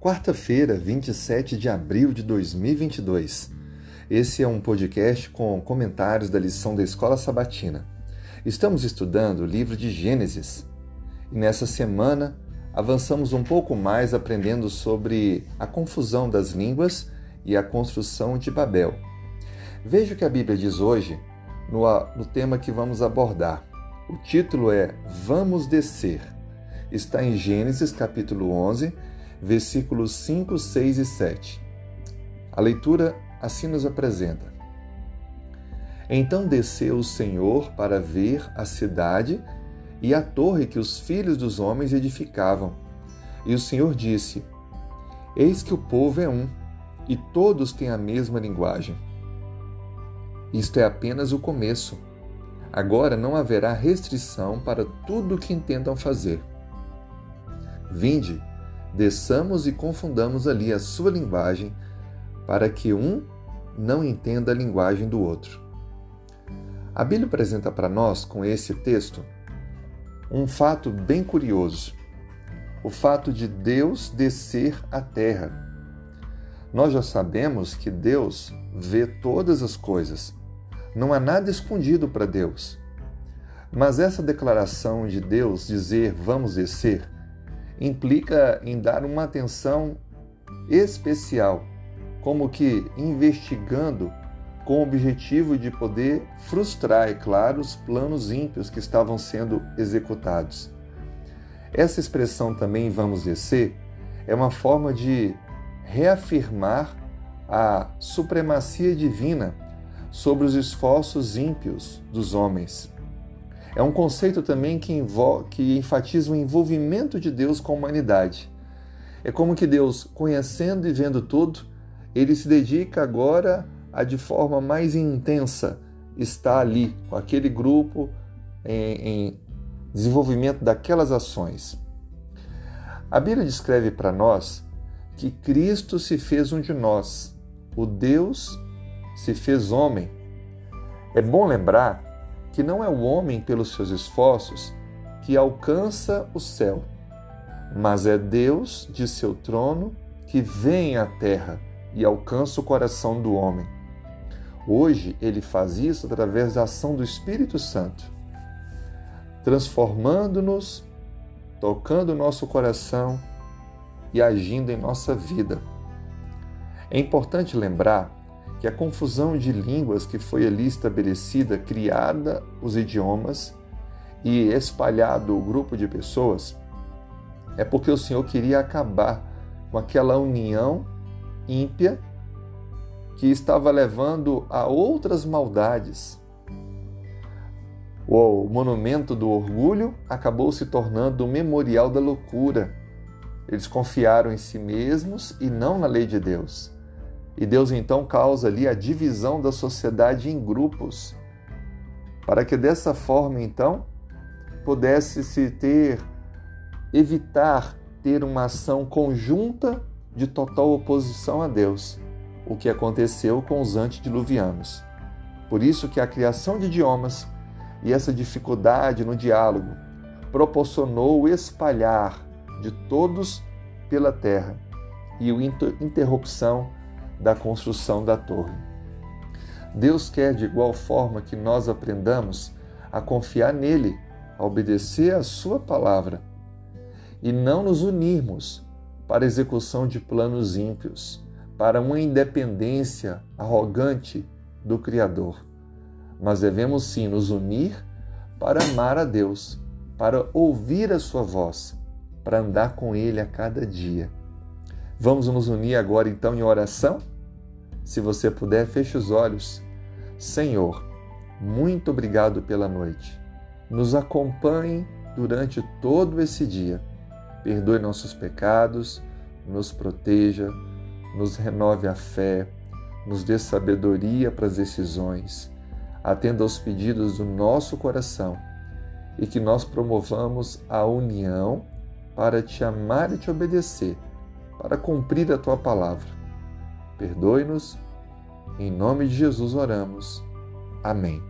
Quarta-feira, 27 de abril de 2022. Esse é um podcast com comentários da lição da Escola Sabatina. Estamos estudando o livro de Gênesis e nessa semana avançamos um pouco mais aprendendo sobre a confusão das línguas e a construção de Babel. Veja o que a Bíblia diz hoje no, no tema que vamos abordar. O título é Vamos Descer. Está em Gênesis capítulo 11 versículos 5, 6 e 7. A leitura assim nos apresenta. Então desceu o Senhor para ver a cidade e a torre que os filhos dos homens edificavam. E o Senhor disse: Eis que o povo é um, e todos têm a mesma linguagem. Isto é apenas o começo. Agora não haverá restrição para tudo o que intentam fazer. Vinde, desçamos e confundamos ali a sua linguagem, para que um não entenda a linguagem do outro. A Bíblia apresenta para nós, com esse texto, um fato bem curioso: o fato de Deus descer à terra. Nós já sabemos que Deus vê todas as coisas. Não há nada escondido para Deus. Mas essa declaração de Deus dizer vamos descer implica em dar uma atenção especial, como que investigando com o objetivo de poder frustrar, é claro, os planos ímpios que estavam sendo executados. Essa expressão também, vamos descer, é uma forma de reafirmar a supremacia divina sobre os esforços ímpios dos homens. É um conceito também que, que enfatiza o envolvimento de Deus com a humanidade. É como que Deus, conhecendo e vendo tudo, ele se dedica agora a, de forma mais intensa, estar ali com aquele grupo em, em desenvolvimento daquelas ações. A Bíblia descreve para nós que Cristo se fez um de nós, o Deus se fez homem. É bom lembrar que não é o homem, pelos seus esforços, que alcança o céu, mas é Deus de seu trono que vem à terra e alcança o coração do homem. Hoje ele faz isso através da ação do Espírito Santo, transformando-nos, tocando o nosso coração e agindo em nossa vida. É importante lembrar que a confusão de línguas que foi ali estabelecida, criada os idiomas e espalhado o grupo de pessoas, é porque o Senhor queria acabar com aquela união ímpia que estava levando a outras maldades. O monumento do orgulho acabou se tornando o memorial da loucura. Eles confiaram em si mesmos e não na lei de Deus. E Deus então causa ali a divisão da sociedade em grupos, para que dessa forma então pudesse se ter evitar ter uma ação conjunta de total oposição a Deus, o que aconteceu com os antediluvianos. Por isso que a criação de idiomas e essa dificuldade no diálogo proporcionou o espalhar de todos pela terra e a interrupção da construção da torre. Deus quer de igual forma que nós aprendamos a confiar nele, a obedecer a sua palavra e não nos unirmos para a execução de planos ímpios, para uma independência arrogante do Criador. Mas devemos sim nos unir para amar a Deus, para ouvir a sua voz, para andar com Ele a cada dia. Vamos nos unir agora então em oração? Se você puder, feche os olhos. Senhor, muito obrigado pela noite. Nos acompanhe durante todo esse dia. Perdoe nossos pecados, nos proteja, nos renove a fé, nos dê sabedoria para as decisões. Atenda aos pedidos do nosso coração e que nós promovamos a união para te amar e te obedecer para cumprir a tua palavra. Perdoe-nos, em nome de Jesus oramos. Amém.